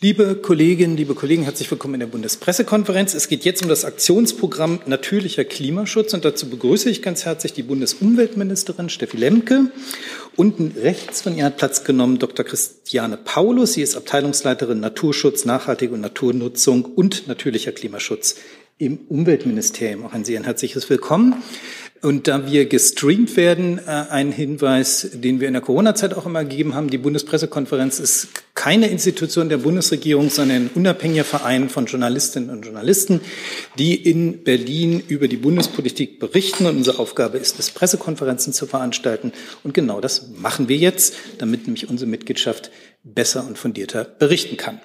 Liebe Kolleginnen, liebe Kollegen, herzlich willkommen in der Bundespressekonferenz. Es geht jetzt um das Aktionsprogramm Natürlicher Klimaschutz und dazu begrüße ich ganz herzlich die Bundesumweltministerin Steffi Lemke. Unten rechts von ihr hat Platz genommen Dr. Christiane Paulus. Sie ist Abteilungsleiterin Naturschutz, Nachhaltige und Naturnutzung und natürlicher Klimaschutz im Umweltministerium. Auch an Sie ein herzliches Willkommen. Und da wir gestreamt werden, äh, ein Hinweis, den wir in der Corona-Zeit auch immer gegeben haben. Die Bundespressekonferenz ist keine Institution der Bundesregierung, sondern ein unabhängiger Verein von Journalistinnen und Journalisten, die in Berlin über die Bundespolitik berichten. Und unsere Aufgabe ist es, Pressekonferenzen zu veranstalten. Und genau das machen wir jetzt, damit nämlich unsere Mitgliedschaft besser und fundierter berichten kann.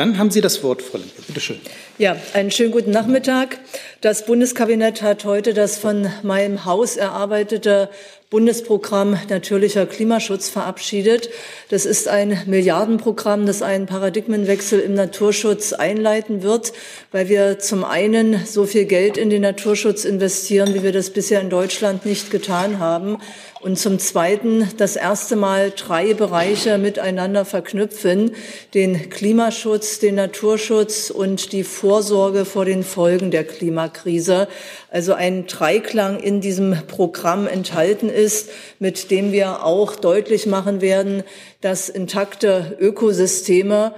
Dann haben Sie das Wort, Frau Lemke. Bitte schön. Ja, einen schönen guten Nachmittag. Das Bundeskabinett hat heute das von meinem Haus erarbeitete Bundesprogramm Natürlicher Klimaschutz verabschiedet. Das ist ein Milliardenprogramm, das einen Paradigmenwechsel im Naturschutz einleiten wird, weil wir zum einen so viel Geld in den Naturschutz investieren, wie wir das bisher in Deutschland nicht getan haben und zum Zweiten das erste Mal drei Bereiche miteinander verknüpfen, den Klimaschutz, den Naturschutz und die Vorsorge vor den Folgen der Klimakrise. Also ein Dreiklang in diesem Programm enthalten ist, mit dem wir auch deutlich machen werden, dass intakte Ökosysteme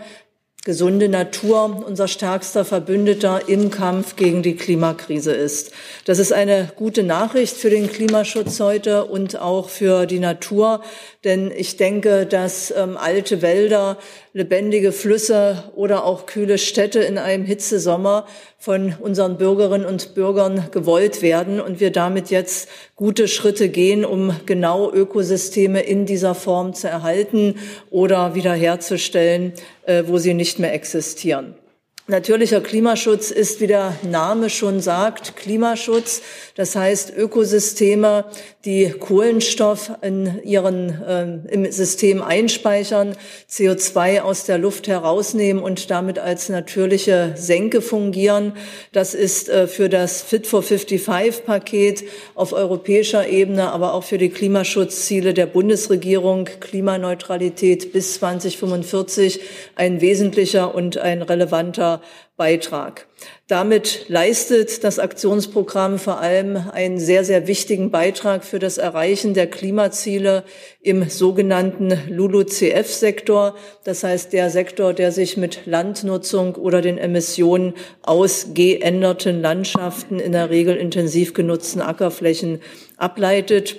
gesunde Natur unser stärkster Verbündeter im Kampf gegen die Klimakrise ist. Das ist eine gute Nachricht für den Klimaschutz heute und auch für die Natur, denn ich denke, dass ähm, alte Wälder, lebendige Flüsse oder auch kühle Städte in einem Hitzesommer von unseren Bürgerinnen und Bürgern gewollt werden und wir damit jetzt gute Schritte gehen, um genau Ökosysteme in dieser Form zu erhalten oder wiederherzustellen, äh, wo sie nicht mehr existieren. Natürlicher Klimaschutz ist, wie der Name schon sagt, Klimaschutz. Das heißt Ökosysteme, die Kohlenstoff in ihren, äh, im System einspeichern, CO2 aus der Luft herausnehmen und damit als natürliche Senke fungieren. Das ist äh, für das Fit for 55 Paket auf europäischer Ebene, aber auch für die Klimaschutzziele der Bundesregierung, Klimaneutralität bis 2045 ein wesentlicher und ein relevanter Beitrag. Damit leistet das Aktionsprogramm vor allem einen sehr, sehr wichtigen Beitrag für das Erreichen der Klimaziele im sogenannten LULUCF-Sektor. Das heißt, der Sektor, der sich mit Landnutzung oder den Emissionen aus geänderten Landschaften, in der Regel intensiv genutzten Ackerflächen ableitet.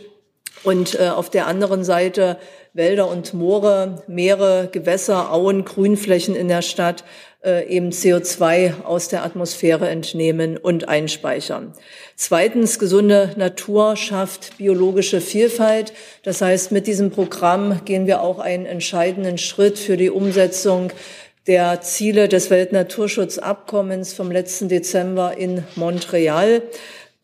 Und äh, auf der anderen Seite Wälder und Moore, Meere, Gewässer, Auen, Grünflächen in der Stadt äh, eben CO2 aus der Atmosphäre entnehmen und einspeichern. Zweitens, gesunde Natur schafft biologische Vielfalt. Das heißt, mit diesem Programm gehen wir auch einen entscheidenden Schritt für die Umsetzung der Ziele des Weltnaturschutzabkommens vom letzten Dezember in Montreal.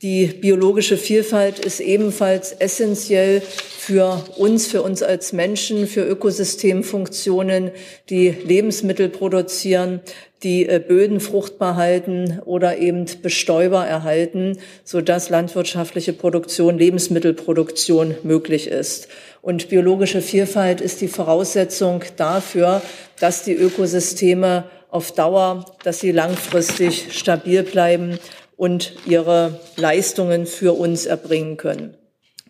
Die biologische Vielfalt ist ebenfalls essentiell für uns, für uns als Menschen, für Ökosystemfunktionen, die Lebensmittel produzieren, die äh, Böden fruchtbar halten oder eben Bestäuber erhalten, sodass landwirtschaftliche Produktion, Lebensmittelproduktion möglich ist. Und biologische Vielfalt ist die Voraussetzung dafür, dass die Ökosysteme auf Dauer, dass sie langfristig stabil bleiben und ihre Leistungen für uns erbringen können.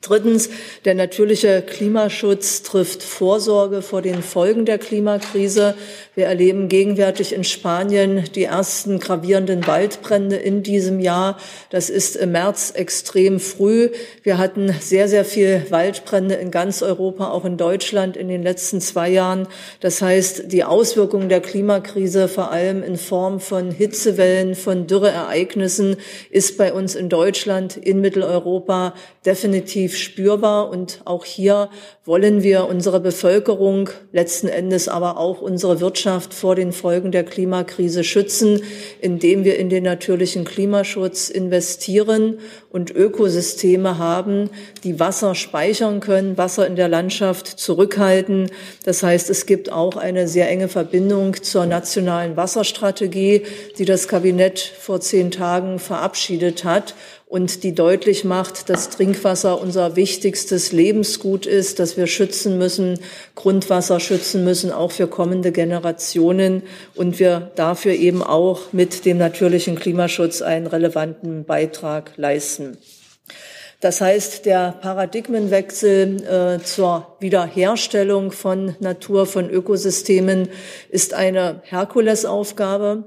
Drittens, der natürliche Klimaschutz trifft Vorsorge vor den Folgen der Klimakrise. Wir erleben gegenwärtig in Spanien die ersten gravierenden Waldbrände in diesem Jahr. Das ist im März extrem früh. Wir hatten sehr, sehr viel Waldbrände in ganz Europa, auch in Deutschland in den letzten zwei Jahren. Das heißt, die Auswirkungen der Klimakrise, vor allem in Form von Hitzewellen, von Dürreereignissen, ist bei uns in Deutschland, in Mitteleuropa definitiv definitiv spürbar. Und auch hier wollen wir unsere Bevölkerung, letzten Endes aber auch unsere Wirtschaft vor den Folgen der Klimakrise schützen, indem wir in den natürlichen Klimaschutz investieren und Ökosysteme haben, die Wasser speichern können, Wasser in der Landschaft zurückhalten. Das heißt, es gibt auch eine sehr enge Verbindung zur nationalen Wasserstrategie, die das Kabinett vor zehn Tagen verabschiedet hat und die deutlich macht, dass Trinkwasser unser wichtigstes Lebensgut ist, dass wir schützen müssen, Grundwasser schützen müssen, auch für kommende Generationen und wir dafür eben auch mit dem natürlichen Klimaschutz einen relevanten Beitrag leisten. Das heißt, der Paradigmenwechsel äh, zur Wiederherstellung von Natur, von Ökosystemen ist eine Herkulesaufgabe.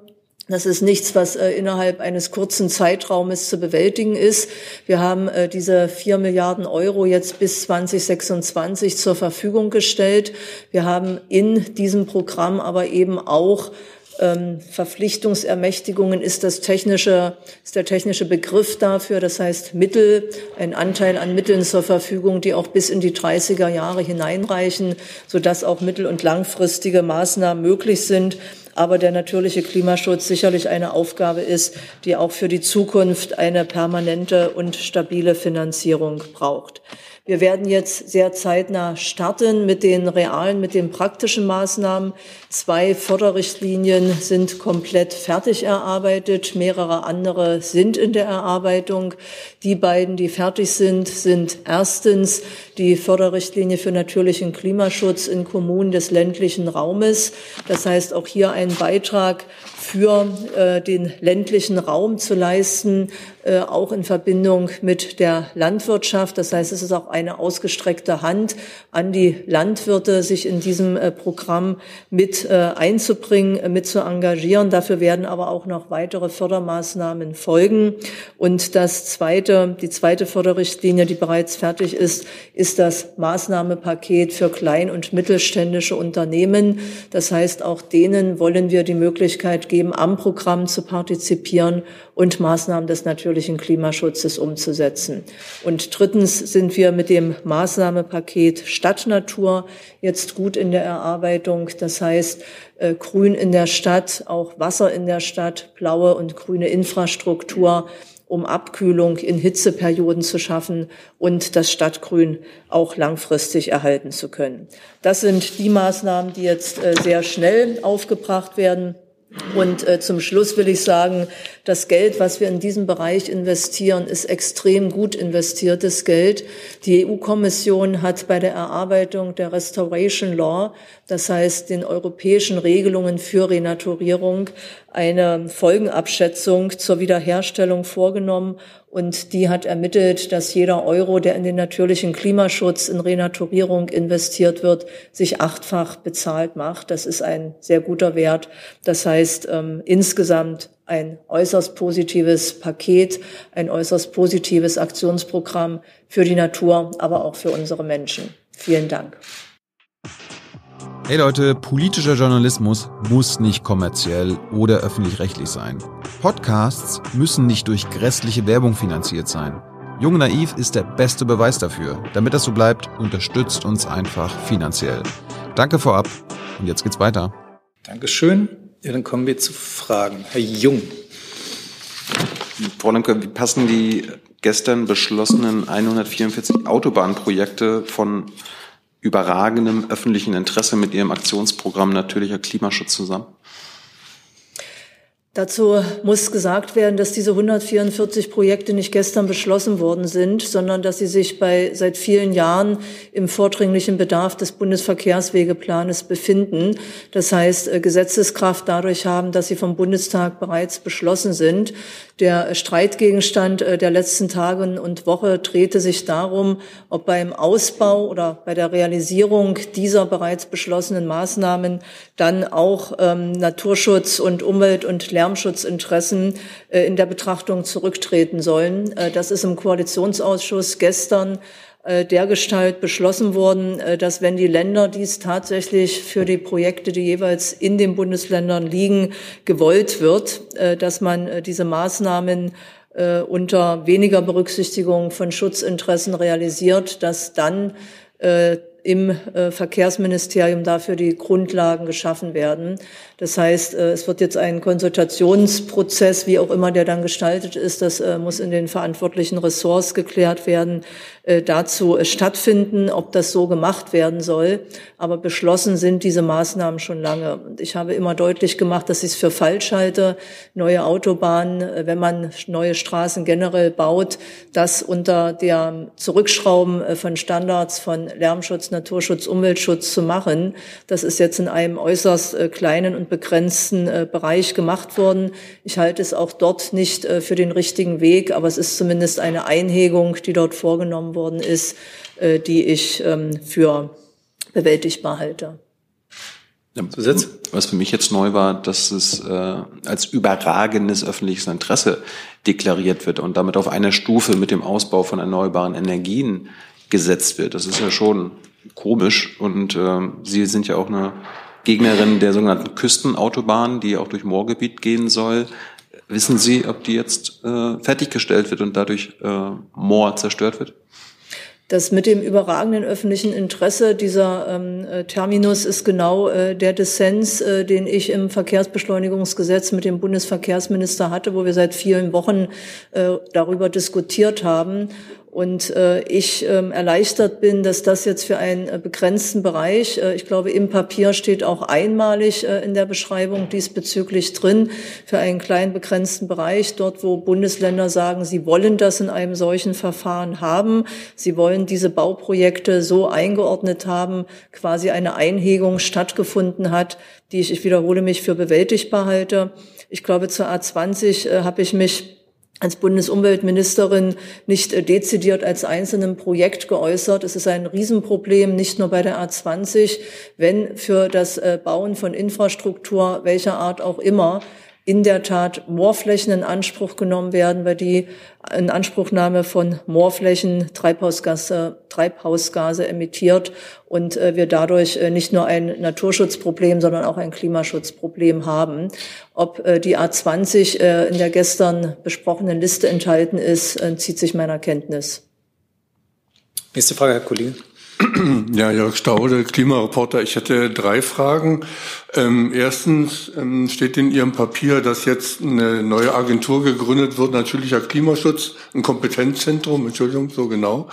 Das ist nichts, was äh, innerhalb eines kurzen Zeitraumes zu bewältigen ist. Wir haben äh, diese vier Milliarden Euro jetzt bis 2026 zur Verfügung gestellt. Wir haben in diesem Programm aber eben auch ähm, Verpflichtungsermächtigungen ist das technische, ist der technische Begriff dafür. Das heißt Mittel, ein Anteil an Mitteln zur Verfügung, die auch bis in die 30er Jahre hineinreichen, sodass auch mittel- und langfristige Maßnahmen möglich sind aber der natürliche Klimaschutz sicherlich eine Aufgabe ist, die auch für die Zukunft eine permanente und stabile Finanzierung braucht. Wir werden jetzt sehr zeitnah starten mit den realen, mit den praktischen Maßnahmen. Zwei Förderrichtlinien sind komplett fertig erarbeitet, mehrere andere sind in der Erarbeitung. Die beiden, die fertig sind, sind erstens die Förderrichtlinie für natürlichen Klimaschutz in Kommunen des ländlichen Raumes. Das heißt, auch hier ein Beitrag für äh, den ländlichen Raum zu leisten, äh, auch in Verbindung mit der Landwirtschaft. Das heißt, es ist auch eine ausgestreckte Hand an die Landwirte, sich in diesem äh, Programm mit äh, einzubringen, äh, mit zu engagieren. Dafür werden aber auch noch weitere Fördermaßnahmen folgen. Und das zweite, die zweite Förderrichtlinie, die bereits fertig ist, ist das Maßnahmepaket für klein- und mittelständische Unternehmen. Das heißt, auch denen wollen wir die Möglichkeit geben, am Programm zu partizipieren und Maßnahmen des natürlichen Klimaschutzes umzusetzen. Und drittens sind wir mit dem Maßnahmepaket Stadtnatur jetzt gut in der Erarbeitung. Das heißt, äh, Grün in der Stadt, auch Wasser in der Stadt, blaue und grüne Infrastruktur, um Abkühlung in Hitzeperioden zu schaffen und das Stadtgrün auch langfristig erhalten zu können. Das sind die Maßnahmen, die jetzt äh, sehr schnell aufgebracht werden. Und äh, zum Schluss will ich sagen, das Geld, was wir in diesem Bereich investieren, ist extrem gut investiertes Geld. Die EU-Kommission hat bei der Erarbeitung der Restoration Law, das heißt den europäischen Regelungen für Renaturierung, eine Folgenabschätzung zur Wiederherstellung vorgenommen und die hat ermittelt, dass jeder Euro, der in den natürlichen Klimaschutz, in Renaturierung investiert wird, sich achtfach bezahlt macht. Das ist ein sehr guter Wert. Das heißt, ähm, insgesamt ein äußerst positives Paket, ein äußerst positives Aktionsprogramm für die Natur, aber auch für unsere Menschen. Vielen Dank. Hey Leute, politischer Journalismus muss nicht kommerziell oder öffentlich-rechtlich sein. Podcasts müssen nicht durch grässliche Werbung finanziert sein. Jung Naiv ist der beste Beweis dafür. Damit das so bleibt, unterstützt uns einfach finanziell. Danke vorab und jetzt geht's weiter. Dankeschön. Ja, dann kommen wir zu Fragen. Herr Jung. Frau Lemke, wie passen die gestern beschlossenen 144 Autobahnprojekte von überragendem öffentlichen Interesse mit Ihrem Aktionsprogramm Natürlicher Klimaschutz zusammen? Dazu muss gesagt werden, dass diese 144 Projekte nicht gestern beschlossen worden sind, sondern dass sie sich bei seit vielen Jahren im vordringlichen Bedarf des Bundesverkehrswegeplanes befinden. Das heißt, äh, Gesetzeskraft dadurch haben, dass sie vom Bundestag bereits beschlossen sind. Der Streitgegenstand äh, der letzten Tage und Woche drehte sich darum, ob beim Ausbau oder bei der Realisierung dieser bereits beschlossenen Maßnahmen dann auch ähm, Naturschutz und Umwelt- und Lärmschutzinteressen äh, in der Betrachtung zurücktreten sollen. Äh, das ist im Koalitionsausschuss gestern dergestalt beschlossen worden, äh, dass wenn die Länder dies tatsächlich für die Projekte, die jeweils in den Bundesländern liegen, gewollt wird, äh, dass man diese Maßnahmen unter weniger Berücksichtigung von Schutzinteressen realisiert, dass dann im äh, Verkehrsministerium dafür die Grundlagen geschaffen werden. Das heißt, äh, es wird jetzt ein Konsultationsprozess, wie auch immer der dann gestaltet ist, das äh, muss in den verantwortlichen Ressorts geklärt werden, äh, dazu stattfinden, ob das so gemacht werden soll. Aber beschlossen sind diese Maßnahmen schon lange. Ich habe immer deutlich gemacht, dass ich es für falsch halte, neue Autobahnen, wenn man neue Straßen generell baut, das unter der Zurückschrauben von Standards von Lärmschutz, Naturschutz, Umweltschutz zu machen. Das ist jetzt in einem äußerst kleinen und begrenzten Bereich gemacht worden. Ich halte es auch dort nicht für den richtigen Weg, aber es ist zumindest eine Einhegung, die dort vorgenommen worden ist, äh, die ich ähm, für bewältigbar halte. Zusatz? Was für mich jetzt neu war, dass es äh, als überragendes öffentliches Interesse deklariert wird und damit auf einer Stufe mit dem Ausbau von erneuerbaren Energien gesetzt wird. Das ist ja schon komisch und äh, Sie sind ja auch eine Gegnerin der sogenannten Küstenautobahn, die auch durch Moorgebiet gehen soll. Wissen Sie, ob die jetzt äh, fertiggestellt wird und dadurch äh, Moor zerstört wird? Das mit dem überragenden öffentlichen Interesse dieser ähm, äh, Terminus ist genau äh, der Dissens, äh, den ich im Verkehrsbeschleunigungsgesetz mit dem Bundesverkehrsminister hatte, wo wir seit vielen Wochen äh, darüber diskutiert haben und äh, ich ähm, erleichtert bin, dass das jetzt für einen äh, begrenzten Bereich, äh, ich glaube, im Papier steht auch einmalig äh, in der Beschreibung diesbezüglich drin, für einen kleinen begrenzten Bereich, dort wo Bundesländer sagen, sie wollen das in einem solchen Verfahren haben, sie wollen diese Bauprojekte so eingeordnet haben, quasi eine Einhegung stattgefunden hat, die ich, ich wiederhole mich, für bewältigbar halte. Ich glaube, zur A20 äh, habe ich mich als Bundesumweltministerin nicht äh, dezidiert als einzelnem Projekt geäußert. Es ist ein Riesenproblem, nicht nur bei der A20, wenn für das äh, Bauen von Infrastruktur welcher Art auch immer in der Tat Moorflächen in Anspruch genommen werden, weil die Inanspruchnahme von Moorflächen Treibhausgase, Treibhausgase emittiert und äh, wir dadurch äh, nicht nur ein Naturschutzproblem, sondern auch ein Klimaschutzproblem haben. Ob äh, die A20 äh, in der gestern besprochenen Liste enthalten ist, äh, zieht sich meiner Kenntnis. Nächste Frage, Herr Kollege. Ja, Jörg Staude, Klimareporter. Ich hätte drei Fragen. Ähm, erstens ähm, steht in Ihrem Papier, dass jetzt eine neue Agentur gegründet wird, natürlicher Klimaschutz, ein Kompetenzzentrum, Entschuldigung, so genau.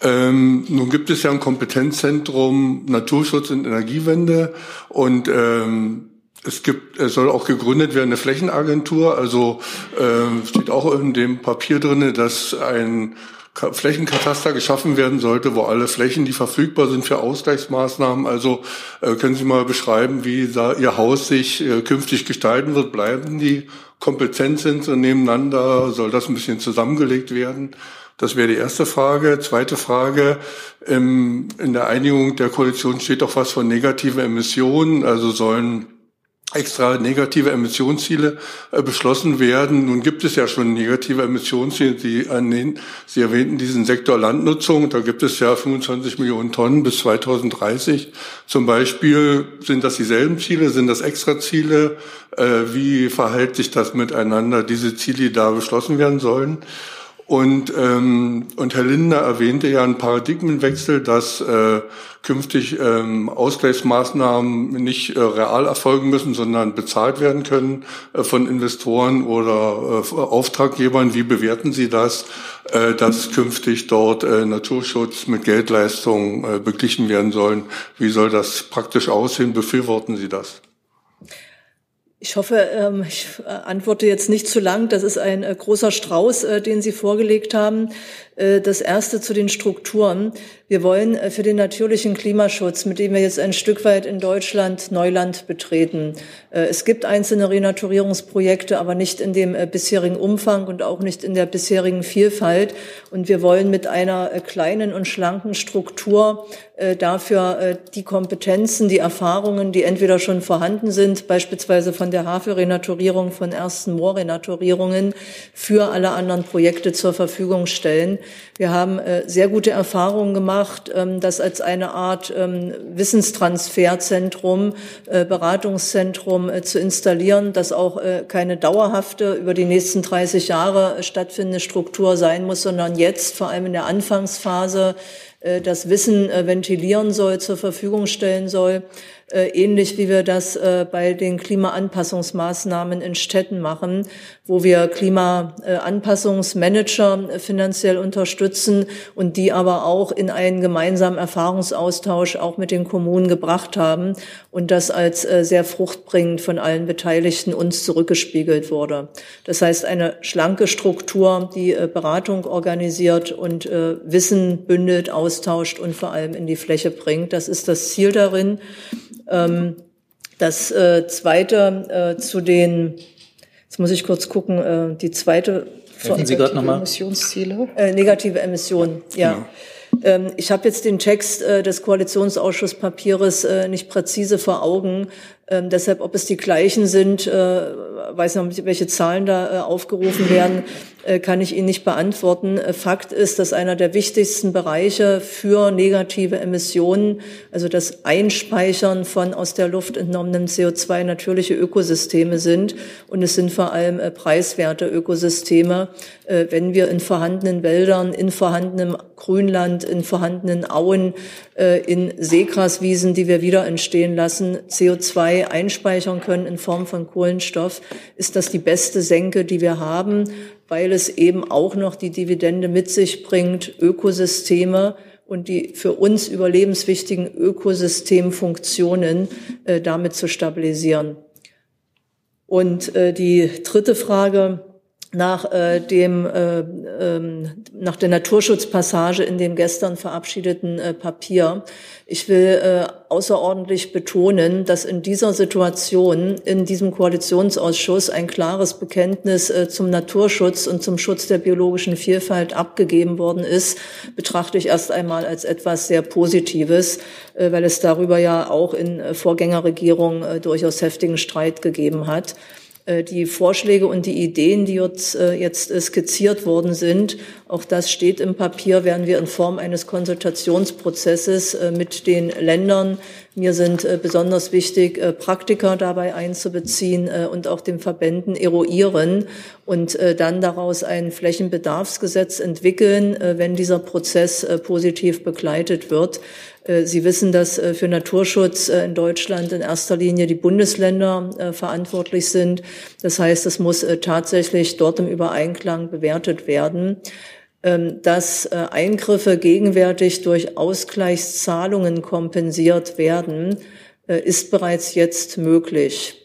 Ähm, nun gibt es ja ein Kompetenzzentrum Naturschutz und Energiewende und ähm, es gibt, es soll auch gegründet werden eine Flächenagentur. Also äh, steht auch in dem Papier drinne, dass ein Flächenkataster geschaffen werden sollte, wo alle Flächen, die verfügbar sind für Ausgleichsmaßnahmen, also äh, können Sie mal beschreiben, wie da Ihr Haus sich äh, künftig gestalten wird? Bleiben die kompetent sind und nebeneinander? Soll das ein bisschen zusammengelegt werden? Das wäre die erste Frage. Zweite Frage. in der Einigung der Koalition steht doch was von negativen Emissionen. Also sollen extra negative Emissionsziele äh, beschlossen werden. Nun gibt es ja schon negative Emissionsziele. Sie, den, Sie erwähnten diesen Sektor Landnutzung. Da gibt es ja 25 Millionen Tonnen bis 2030. Zum Beispiel sind das dieselben Ziele, sind das Extraziele? Äh, wie verhält sich das miteinander, diese Ziele, die da beschlossen werden sollen? Und, ähm, und Herr Lindner erwähnte ja einen Paradigmenwechsel, dass äh, künftig ähm, Ausgleichsmaßnahmen nicht äh, real erfolgen müssen, sondern bezahlt werden können äh, von Investoren oder äh, Auftraggebern. Wie bewerten Sie das, äh, dass künftig dort äh, Naturschutz mit Geldleistungen äh, beglichen werden sollen? Wie soll das praktisch aussehen? Befürworten Sie das? Ich hoffe, ähm, ich äh, antworte jetzt nicht zu lang. Das ist ein äh, großer Strauß, äh, den Sie vorgelegt haben. Das erste zu den Strukturen. Wir wollen für den natürlichen Klimaschutz, mit dem wir jetzt ein Stück weit in Deutschland Neuland betreten. Es gibt einzelne Renaturierungsprojekte, aber nicht in dem bisherigen Umfang und auch nicht in der bisherigen Vielfalt. Und wir wollen mit einer kleinen und schlanken Struktur dafür die Kompetenzen, die Erfahrungen, die entweder schon vorhanden sind, beispielsweise von der Havelrenaturierung, von ersten Moorrenaturierungen, für alle anderen Projekte zur Verfügung stellen. Wir haben äh, sehr gute Erfahrungen gemacht, ähm, das als eine Art ähm, Wissenstransferzentrum, äh, Beratungszentrum äh, zu installieren, das auch keine dauerhafte, über die nächsten 30 Jahre stattfindende Struktur sein muss, sondern jetzt, vor allem in der Anfangsphase, das Wissen ventilieren soll, zur Verfügung stellen soll. Äh, ähnlich wie wir das äh, bei den Klimaanpassungsmaßnahmen in Städten machen, wo wir Klimaanpassungsmanager äh, finanziell unterstützen und die aber auch in einen gemeinsamen Erfahrungsaustausch auch mit den Kommunen gebracht haben und das als sehr fruchtbringend von allen Beteiligten uns zurückgespiegelt wurde. Das heißt, eine schlanke Struktur, die Beratung organisiert und Wissen bündelt, austauscht und vor allem in die Fläche bringt. Das ist das Ziel darin. Ähm, das äh, zweite äh, zu den, jetzt muss ich kurz gucken, äh, die zweite Helfen Sie gerade nochmal. Emissionsziele? Äh, negative Emissionen, ja. ja. Ähm, ich habe jetzt den Text äh, des Koalitionsausschusspapiers äh, nicht präzise vor Augen. Ähm, deshalb, ob es die gleichen sind, äh, weiß nicht, welche Zahlen da äh, aufgerufen werden, kann ich Ihnen nicht beantworten. Äh, Fakt ist, dass einer der wichtigsten Bereiche für negative Emissionen, also das Einspeichern von aus der Luft entnommenem CO2 natürliche Ökosysteme sind. Und es sind vor allem äh, preiswerte Ökosysteme, äh, wenn wir in vorhandenen Wäldern, in vorhandenem Grünland, in vorhandenen Auen, äh, in Seegraswiesen, die wir wieder entstehen lassen, CO2 einspeichern können in Form von Kohlenstoff, ist das die beste Senke, die wir haben, weil es eben auch noch die Dividende mit sich bringt, Ökosysteme und die für uns überlebenswichtigen Ökosystemfunktionen äh, damit zu stabilisieren. Und äh, die dritte Frage, nach äh, dem äh, ähm, nach der Naturschutzpassage in dem gestern verabschiedeten äh, Papier. Ich will äh, außerordentlich betonen, dass in dieser Situation in diesem Koalitionsausschuss ein klares Bekenntnis äh, zum Naturschutz und zum Schutz der biologischen Vielfalt abgegeben worden ist, betrachte ich erst einmal als etwas sehr Positives, äh, weil es darüber ja auch in äh, Vorgängerregierungen äh, durchaus heftigen Streit gegeben hat. Äh, die Vorschläge und die Ideen, die jetzt, äh, jetzt äh, skizziert worden sind, auch das steht im Papier, werden wir in Form eines Konsultationsprozesses mit den Ländern, mir sind besonders wichtig, Praktiker dabei einzubeziehen und auch den Verbänden eruieren und dann daraus ein Flächenbedarfsgesetz entwickeln, wenn dieser Prozess positiv begleitet wird. Äh, Sie wissen, dass äh, für Naturschutz äh, in Deutschland in erster Linie die Bundesländer verantwortlich sind. Das heißt, es muss tatsächlich dort im Übereinklang bewertet werden dass Eingriffe gegenwärtig durch Ausgleichszahlungen kompensiert werden, ist bereits jetzt möglich.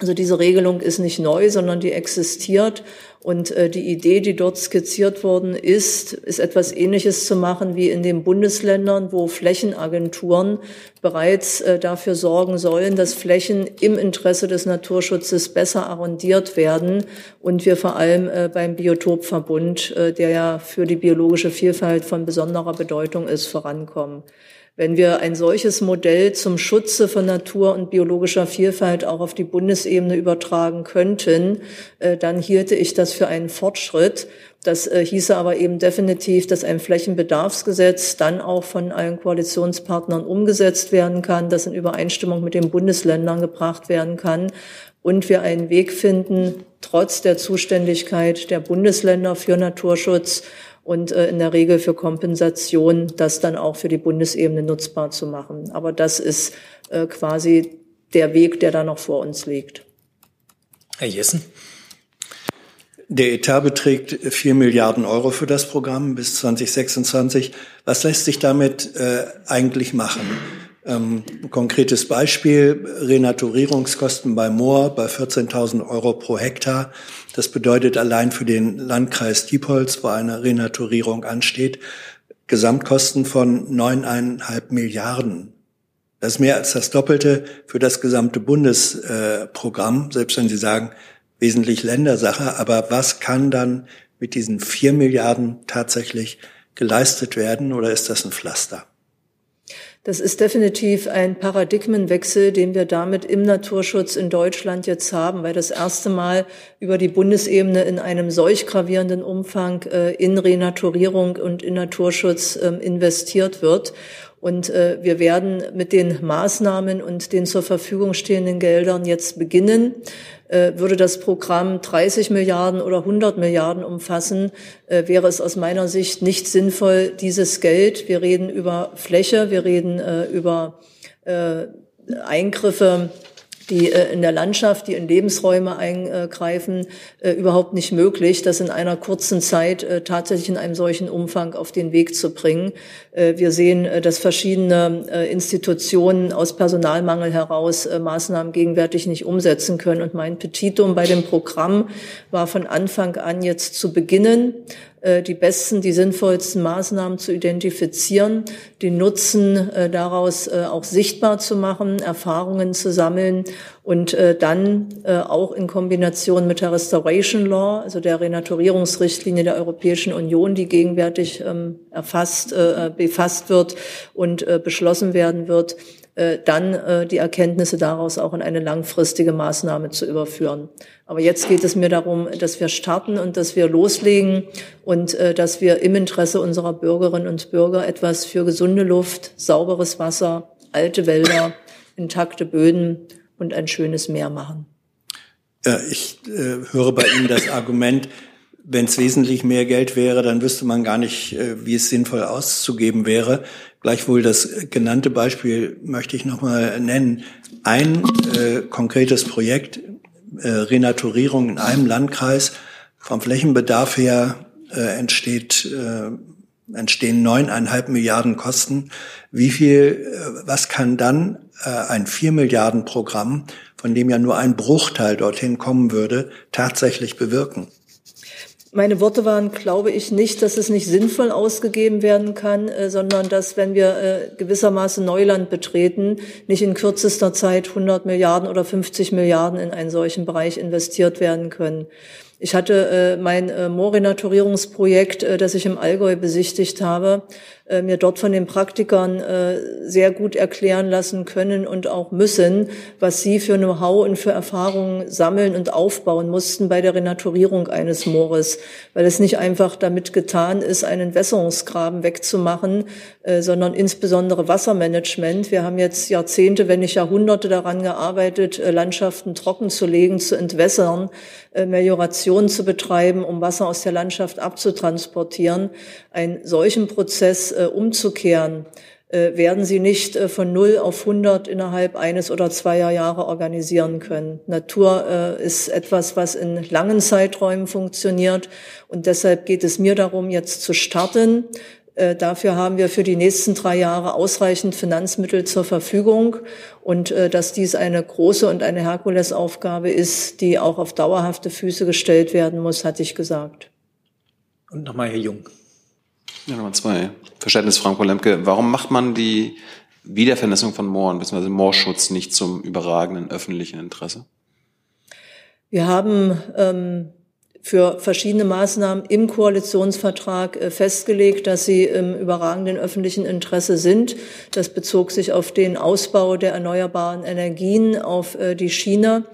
Also diese Regelung ist nicht neu, sondern die existiert und äh, die Idee, die dort skizziert worden ist, ist etwas Ähnliches zu machen wie in den Bundesländern, wo Flächenagenturen bereits äh, dafür sorgen sollen, dass Flächen im Interesse des Naturschutzes besser arrondiert werden und wir vor allem äh, beim Biotopverbund, der ja für die biologische Vielfalt von besonderer Bedeutung ist, vorankommen. Wenn wir ein solches Modell zum Schutze von Natur und biologischer Vielfalt auch auf die Bundesebene übertragen könnten, äh, dann hielte ich das für einen Fortschritt. Das äh, hieße aber eben definitiv, dass ein Flächenbedarfsgesetz dann auch von allen Koalitionspartnern umgesetzt werden kann, das in Übereinstimmung mit den Bundesländern gebracht werden kann und wir einen Weg finden, trotz der Zuständigkeit der Bundesländer für Naturschutz und äh, in der Regel für Kompensation das dann auch für die Bundesebene nutzbar zu machen. Aber das ist äh, quasi der Weg, der da noch vor uns liegt. Herr Jessen. Der Etat beträgt vier Milliarden Euro für das Programm bis 2026. Was lässt sich damit äh, eigentlich machen? Ähm, konkretes Beispiel, Renaturierungskosten bei Moor bei 14.000 Euro pro Hektar. Das bedeutet allein für den Landkreis Diepholz, wo eine Renaturierung ansteht, Gesamtkosten von neuneinhalb Milliarden. Das ist mehr als das Doppelte für das gesamte Bundesprogramm, selbst wenn Sie sagen, wesentlich Ländersache. Aber was kann dann mit diesen vier Milliarden tatsächlich geleistet werden oder ist das ein Pflaster? Das ist definitiv ein Paradigmenwechsel, den wir damit im Naturschutz in Deutschland jetzt haben, weil das erste Mal über die Bundesebene in einem solch gravierenden Umfang äh, in Renaturierung und in Naturschutz ähm, investiert wird. Und äh, wir werden mit den Maßnahmen und den zur Verfügung stehenden Geldern jetzt beginnen. Äh, würde das Programm 30 Milliarden oder 100 Milliarden umfassen, äh, wäre es aus meiner Sicht nicht sinnvoll, dieses Geld, wir reden über Fläche, wir reden äh, über äh, Eingriffe die äh, in der Landschaft, die in Lebensräume eingreifen, äh, überhaupt nicht möglich, das in einer kurzen Zeit äh, tatsächlich in einem solchen Umfang auf den Weg zu bringen. Wir sehen, dass verschiedene Institutionen aus Personalmangel heraus Maßnahmen gegenwärtig nicht umsetzen können. Und mein Petitum bei dem Programm war von Anfang an jetzt zu beginnen, äh, die besten, die sinnvollsten Maßnahmen zu identifizieren, den Nutzen äh, daraus äh, auch sichtbar zu machen, Erfahrungen zu sammeln und dann auch in Kombination mit der Restoration Law, also der Renaturierungsrichtlinie der Europäischen Union, die gegenwärtig ähm, erfasst, befasst wird und beschlossen werden wird, äh, dann äh, die Erkenntnisse daraus auch in eine langfristige Maßnahme zu überführen. Aber jetzt geht es mir darum, dass wir starten und dass wir loslegen und äh, dass wir im Interesse unserer Bürgerinnen und Bürger etwas für gesunde Luft, sauberes Wasser, alte Wälder, intakte Böden und ein schönes Meer machen. Ich äh, höre bei Ihnen das Argument, wenn es wesentlich mehr Geld wäre, dann wüsste man gar nicht, wie es sinnvoll auszugeben wäre. Gleichwohl das genannte Beispiel möchte ich nochmal nennen. Ein äh, konkretes Projekt, äh, Renaturierung in einem Landkreis, vom Flächenbedarf her äh, entsteht, äh, entstehen neuneinhalb Milliarden Kosten. Wie viel, äh, was kann dann äh, ein vier Milliarden Programm, von dem ja nur ein Bruchteil dorthin kommen würde, tatsächlich bewirken? Meine Worte waren, glaube ich, nicht, dass es nicht sinnvoll ausgegeben werden kann, äh, sondern dass, wenn wir äh, gewissermaßen Neuland betreten, nicht in kürzester Zeit 100 Milliarden oder 50 Milliarden in einen solchen Bereich investiert werden können. Ich hatte äh, mein Moorrenaturierungsprojekt, das ich im Allgäu besichtigt habe, äh, mir dort von den Praktikern äh, sehr gut erklären lassen können und auch müssen, was sie für Know-how und für Erfahrungen sammeln und aufbauen mussten bei der Renaturierung eines Moores, weil es nicht einfach damit getan ist, einen Wässerungsgraben wegzumachen, äh, sondern insbesondere Wassermanagement. Wir haben jetzt Jahrzehnte, wenn nicht Jahrhunderte daran gearbeitet, äh, Landschaften trocken zu legen, zu entwässern, äh, Melioration zu betreiben, um Wasser aus der Landschaft abzutransportieren. Einen solchen Prozess äh, umzukehren, äh, werden sie nicht äh, von 0 auf 100 innerhalb eines oder zweier Jahre organisieren können. Natur äh, ist etwas, was in langen Zeiträumen funktioniert. Und deshalb geht es mir darum, jetzt zu starten, äh, dafür haben wir für die nächsten drei Jahre ausreichend Finanzmittel zur Verfügung. Und äh, dass dies eine große und eine Herkulesaufgabe ist, die auch auf dauerhafte Füße gestellt werden muss, hatte ich gesagt. Und nochmal Herr Jung. Ja, Nummer zwei. Verständnis, Frank Lemke. Warum macht man die Wiedervernässung von Mooren bzw. Moorschutz nicht zum überragenden öffentlichen Interesse? Wir haben ähm, für verschiedene Maßnahmen im Koalitionsvertrag äh, festgelegt, dass sie im überragenden öffentlichen Interesse sind. Das bezog sich auf den Ausbau der erneuerbaren Energien, auf äh, die Schiene.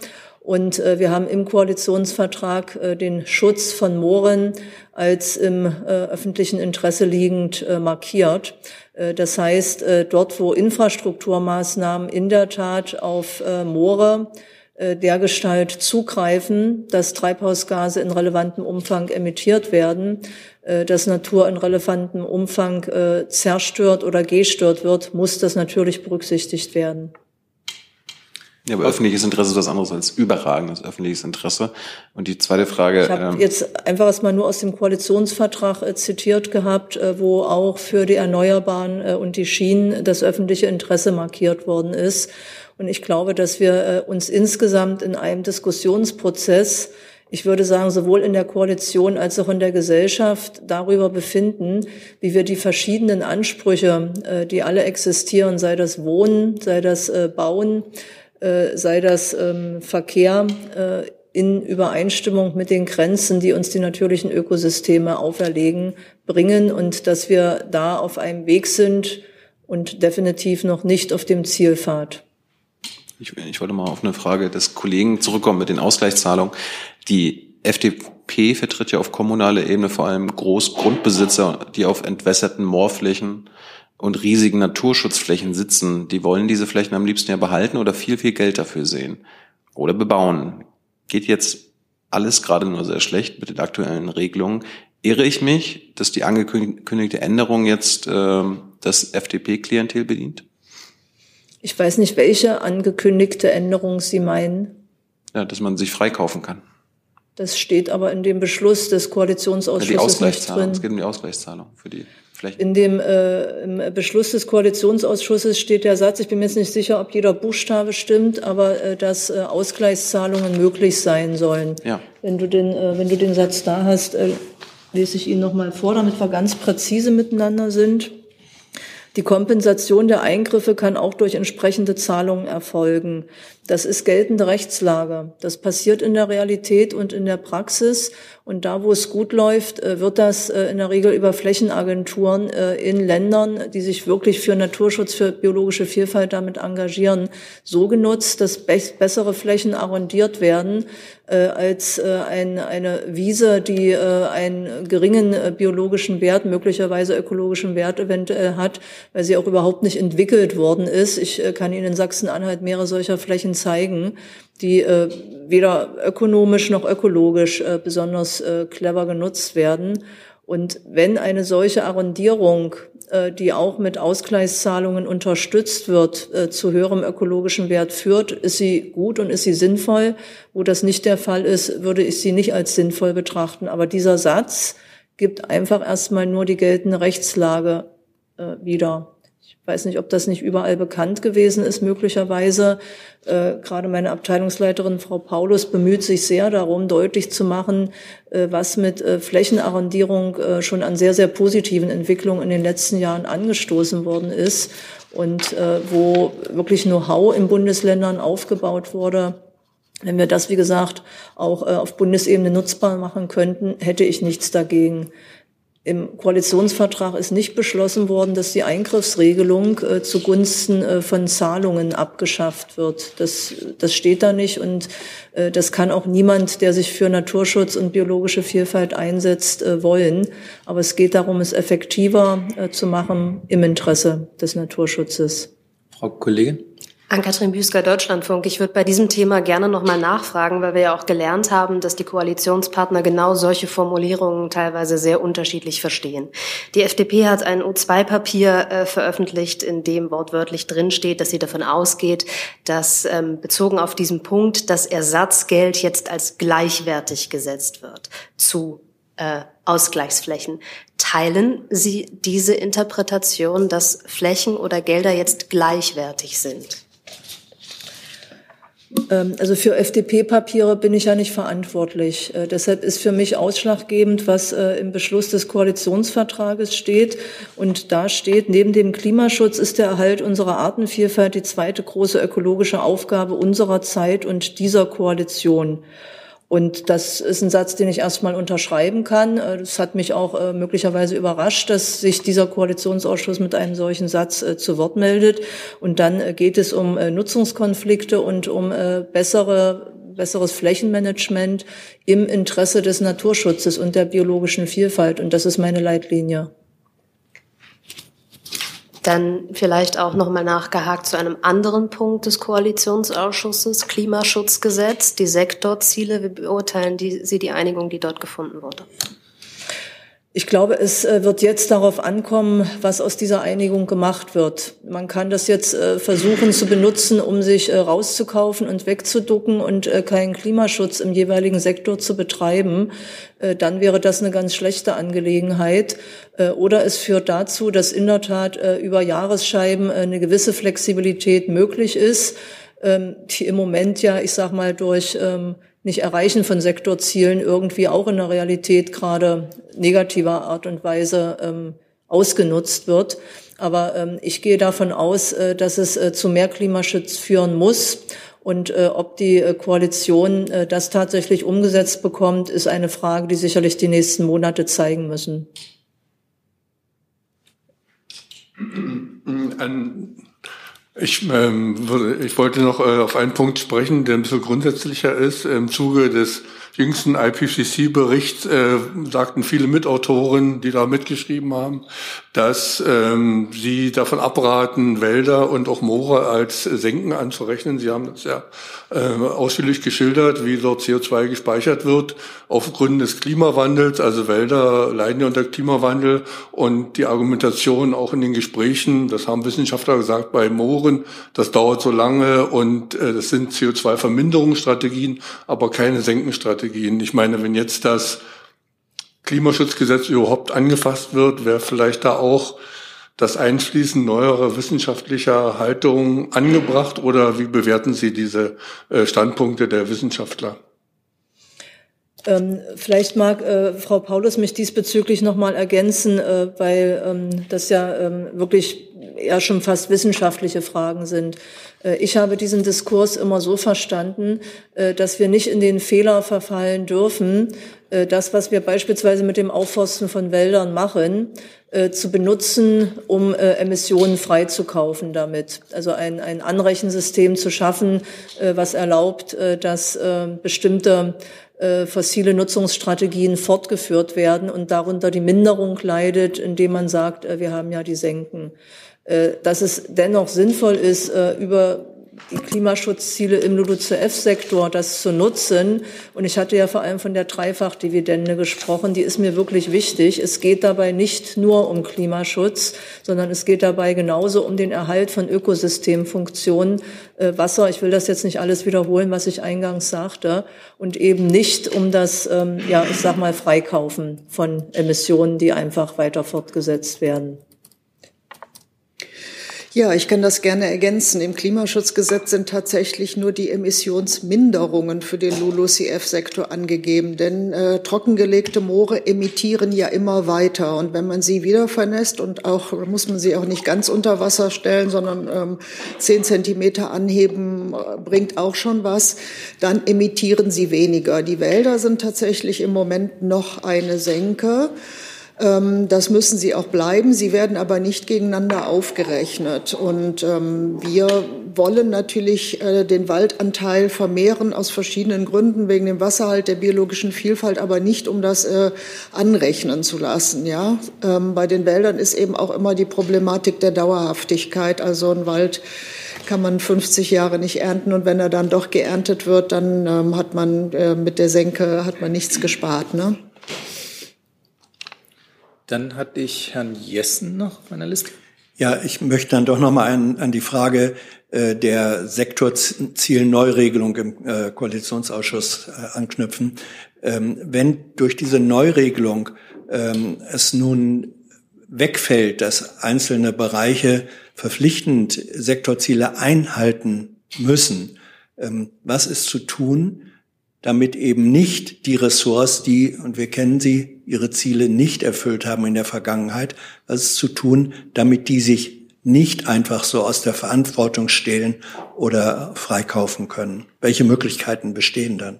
Und äh, wir haben im Koalitionsvertrag den Schutz von Mooren als im öffentlichen Interesse liegend markiert. Das heißt, dort, wo Infrastrukturmaßnahmen in der Tat auf Moore äh, dergestalt zugreifen, dass Treibhausgase in relevantem Umfang emittiert werden, äh, dass Natur in relevantem Umfang äh, zerstört oder gestört wird, muss das natürlich berücksichtigt werden. Ja, aber öffentliches Interesse ist was anderes als überragendes öffentliches Interesse. Und die zweite Frage. Ich habe ähm, jetzt einfach erstmal nur aus dem Koalitionsvertrag äh, zitiert gehabt, äh, wo auch für die Erneuerbaren äh, und die Schienen das öffentliche Interesse markiert worden ist. Und ich glaube, dass wir äh, uns insgesamt in einem Diskussionsprozess, ich würde sagen, sowohl in der Koalition als auch in der Gesellschaft darüber befinden, wie wir die verschiedenen Ansprüche, äh, die alle existieren, sei das Wohnen, sei das äh, sei das ähm, Verkehr, in Übereinstimmung mit den Grenzen, die uns die natürlichen Ökosysteme auferlegen, bringen und dass wir da auf einem Weg sind und definitiv noch nicht auf dem Zielpfad. Ich, ich wollte mal auf eine Frage des Kollegen zurückkommen mit den Ausgleichszahlungen. Die FDP vertritt ja auf kommunaler Ebene vor allem Großgrundbesitzer, die auf entwässerten Moorflächen und riesigen Naturschutzflächen sitzen, die wollen diese Flächen am liebsten ja behalten oder viel, viel Geld dafür sehen oder bebauen. Geht jetzt alles gerade nur sehr schlecht mit den aktuellen Regelungen. Irre ich mich, dass die angekündigte Änderung jetzt äh, das FDP-Klientel bedient? Ich weiß nicht, welche angekündigte Änderung Sie meinen. Ja, dass man sich freikaufen kann. Das steht aber in dem Beschluss des Koalitionsausschusses ja, nicht drin. Es geht um die Ausgleichszahlung für die Flächen. In dem äh, Beschluss des Koalitionsausschusses steht der Satz, ich bin mir jetzt nicht sicher, ob jeder Buchstabe stimmt, aber äh, dass äh, Ausgleichszahlungen möglich sein sollen. Ja. Wenn du den, äh, wenn du den Satz da hast, äh, lese ich ihn nochmal vor, damit wir ganz präzise miteinander sind. Die Kompensation der Eingriffe kann auch durch entsprechende Zahlungen erfolgen. Das ist geltende Rechtslage. Das passiert in der Realität und in der Praxis. Und da, wo es gut läuft, äh, wird das äh, in der Regel über Flächenagenturen äh, in Ländern, die sich wirklich für Naturschutz, für biologische Vielfalt damit engagieren, so genutzt, dass bessere Flächen arrondiert werden als eine Wiese, die einen geringen biologischen Wert, möglicherweise ökologischen Wert eventuell hat, weil sie auch überhaupt nicht entwickelt worden ist. Ich kann Ihnen in Sachsen-Anhalt mehrere solcher Flächen zeigen, die äh, weder ökonomisch noch ökologisch äh, besonders äh, clever genutzt werden. Und wenn eine solche Arrondierung, äh, die auch mit Ausgleichszahlungen unterstützt wird, äh, zu höherem ökologischen Wert führt, ist sie gut und ist sie sinnvoll. Wo das nicht der Fall ist, würde ich sie nicht als sinnvoll betrachten. Aber dieser Satz gibt einfach erstmal nur die geltende Rechtslage äh, wieder. Ich weiß nicht, ob das nicht überall bekannt gewesen ist, möglicherweise. Äh, gerade meine Abteilungsleiterin Frau Paulus bemüht sich sehr darum, deutlich zu machen, äh, was mit äh, Flächenarrondierung äh, schon an sehr, sehr positiven Entwicklungen in den letzten Jahren angestoßen worden ist und äh, wo wirklich Know-how in Bundesländern aufgebaut wurde. Wenn wir das, wie gesagt, auch äh, auf Bundesebene nutzbar machen könnten, hätte ich nichts dagegen. Im Koalitionsvertrag ist nicht beschlossen worden, dass die Eingriffsregelung äh, zugunsten äh, von Zahlungen abgeschafft wird. Das, das steht da nicht und äh, das kann auch niemand, der sich für Naturschutz und biologische Vielfalt einsetzt, äh, wollen. Aber es geht darum, es effektiver äh, zu machen im Interesse des Naturschutzes. Frau Kollegin? Ann-Kathrin Büsker, Deutschlandfunk. Ich würde bei diesem Thema gerne nochmal nachfragen, weil wir ja auch gelernt haben, dass die Koalitionspartner genau solche Formulierungen teilweise sehr unterschiedlich verstehen. Die FDP hat ein O2-Papier äh, veröffentlicht, in dem wortwörtlich drinsteht, dass sie davon ausgeht, dass ähm, bezogen auf diesen Punkt das Ersatzgeld jetzt als gleichwertig gesetzt wird zu äh, Ausgleichsflächen. Teilen Sie diese Interpretation, dass Flächen oder Gelder jetzt gleichwertig sind? Ähm, also für FDP-Papiere bin ich ja nicht verantwortlich. Äh, deshalb ist für mich ausschlaggebend, was äh, im Beschluss des Koalitionsvertrages steht. Und da steht, neben dem Klimaschutz ist der Erhalt unserer Artenvielfalt die zweite große ökologische Aufgabe unserer Zeit und dieser Koalition. Und das ist ein Satz, den ich erstmal unterschreiben kann. Äh, das hat mich auch äh, möglicherweise überrascht, dass sich dieser Koalitionsausschuss mit einem solchen Satz äh, zu Wort meldet. Und dann geht es um Nutzungskonflikte und um bessere besseres Flächenmanagement im Interesse des Naturschutzes und der biologischen Vielfalt. Und das ist meine Leitlinie. Dann vielleicht auch nochmal nachgehakt zu einem anderen Punkt des Koalitionsausschusses, Klimaschutzgesetz, die Sektorziele. Wie beurteilen die, Sie die Einigung, die dort gefunden wurde? Ich glaube, es äh, wird jetzt darauf ankommen, was aus dieser Einigung gemacht wird. Man kann das jetzt äh, versuchen zu benutzen, um sich äh, rauszukaufen und wegzuducken und keinen Klimaschutz im jeweiligen Sektor zu betreiben. Dann wäre das eine ganz schlechte Angelegenheit. Oder es führt dazu, dass in der Tat über Jahresscheiben eine gewisse Flexibilität möglich ist, ähm, die im Moment ja, ich sag mal, durch ähm, nicht erreichen von Sektorzielen irgendwie auch in der Realität gerade negativer Art und Weise ähm, ausgenutzt wird. Aber ähm, ich gehe davon aus, äh, dass es äh, zu mehr Klimaschutz führen muss. Und äh, ob die äh, Koalition äh, das tatsächlich umgesetzt bekommt, ist eine Frage, die sicherlich die nächsten Monate zeigen müssen. An ich, ähm, ich wollte noch äh, auf einen Punkt sprechen, der ein bisschen grundsätzlicher ist. Im Zuge des jüngsten IPCC-Bericht äh, sagten viele Mitautoren, die da mitgeschrieben haben, dass ähm, sie davon abraten, Wälder und auch Moore als Senken anzurechnen. Sie haben das ja äh, ausführlich geschildert, wie dort CO2 gespeichert wird aufgrund des Klimawandels. Also Wälder leiden ja unter Klimawandel und die Argumentation auch in den Gesprächen, das haben Wissenschaftler gesagt, bei Mooren, das dauert so lange und äh, das sind CO2-Verminderungsstrategien, aber keine Senkenstrategien. Ich meine, wenn jetzt das Klimaschutzgesetz überhaupt angefasst wird, wäre vielleicht da auch das Einschließen neuerer wissenschaftlicher Haltungen angebracht oder wie bewerten Sie diese äh, Standpunkte der Wissenschaftler? Ähm, vielleicht mag äh, Frau Paulus mich diesbezüglich noch mal ergänzen, äh, weil ähm, das ja ähm, wirklich eher schon fast wissenschaftliche Fragen sind. Äh, ich habe diesen Diskurs immer so verstanden, äh, dass wir nicht in den Fehler verfallen dürfen, äh, das, was wir beispielsweise mit dem Aufforsten von Wäldern machen, zu benutzen, um Emissionen freizukaufen damit. Also ein, ein Anrechensystem zu schaffen, was erlaubt, dass bestimmte fossile Nutzungsstrategien fortgeführt werden und darunter die Minderung leidet, indem man sagt, wir haben ja die Senken. Dass es dennoch sinnvoll ist, über die Klimaschutzziele im LULUCF-Sektor, das zu nutzen. Und ich hatte ja vor allem von der Dreifachdividende gesprochen. Die ist mir wirklich wichtig. Es geht dabei nicht nur um Klimaschutz, sondern es geht dabei genauso um den Erhalt von Ökosystemfunktionen, äh, Wasser. Ich will das jetzt nicht alles wiederholen, was ich eingangs sagte. Und eben nicht um das, ähm, ja, ich sag mal, Freikaufen von Emissionen, die einfach weiter fortgesetzt werden. Ja, ich kann das gerne ergänzen. Im Klimaschutzgesetz sind tatsächlich nur die Emissionsminderungen für den LULUCF-Sektor angegeben, denn äh, trockengelegte Moore emittieren ja immer weiter. Und wenn man sie wieder vernässt und auch muss man sie auch nicht ganz unter Wasser stellen, sondern ähm, zehn Zentimeter anheben, äh, bringt auch schon was, dann emittieren sie weniger. Die Wälder sind tatsächlich im Moment noch eine Senke. Ähm, das müssen sie auch bleiben. Sie werden aber nicht gegeneinander aufgerechnet. Und ähm, wir wollen natürlich äh, den Waldanteil vermehren aus verschiedenen Gründen, wegen dem Wasserhalt der biologischen Vielfalt, aber nicht, um das äh, anrechnen zu lassen. Ja? Ähm, bei den Wäldern ist eben auch immer die Problematik der Dauerhaftigkeit. Also ein Wald kann man 50 Jahre nicht ernten und wenn er dann doch geerntet wird, dann ähm, hat man äh, mit der Senke hat man nichts gespart. Ne? Dann hatte ich Herrn Jessen noch auf meiner Liste. Ja, ich möchte dann doch noch mal an, an die Frage äh, der Sektorzielneuregelung im äh, Koalitionsausschuss äh, anknüpfen. Ähm, wenn durch diese Neuregelung ähm, es nun wegfällt, dass einzelne Bereiche verpflichtend Sektorziele einhalten müssen, ähm, was ist zu tun, damit eben nicht die Ressorts, die, und wir kennen sie, ihre Ziele nicht erfüllt haben in der Vergangenheit, was ist zu tun, damit die sich nicht einfach so aus der Verantwortung stehlen oder freikaufen können. Welche Möglichkeiten bestehen dann?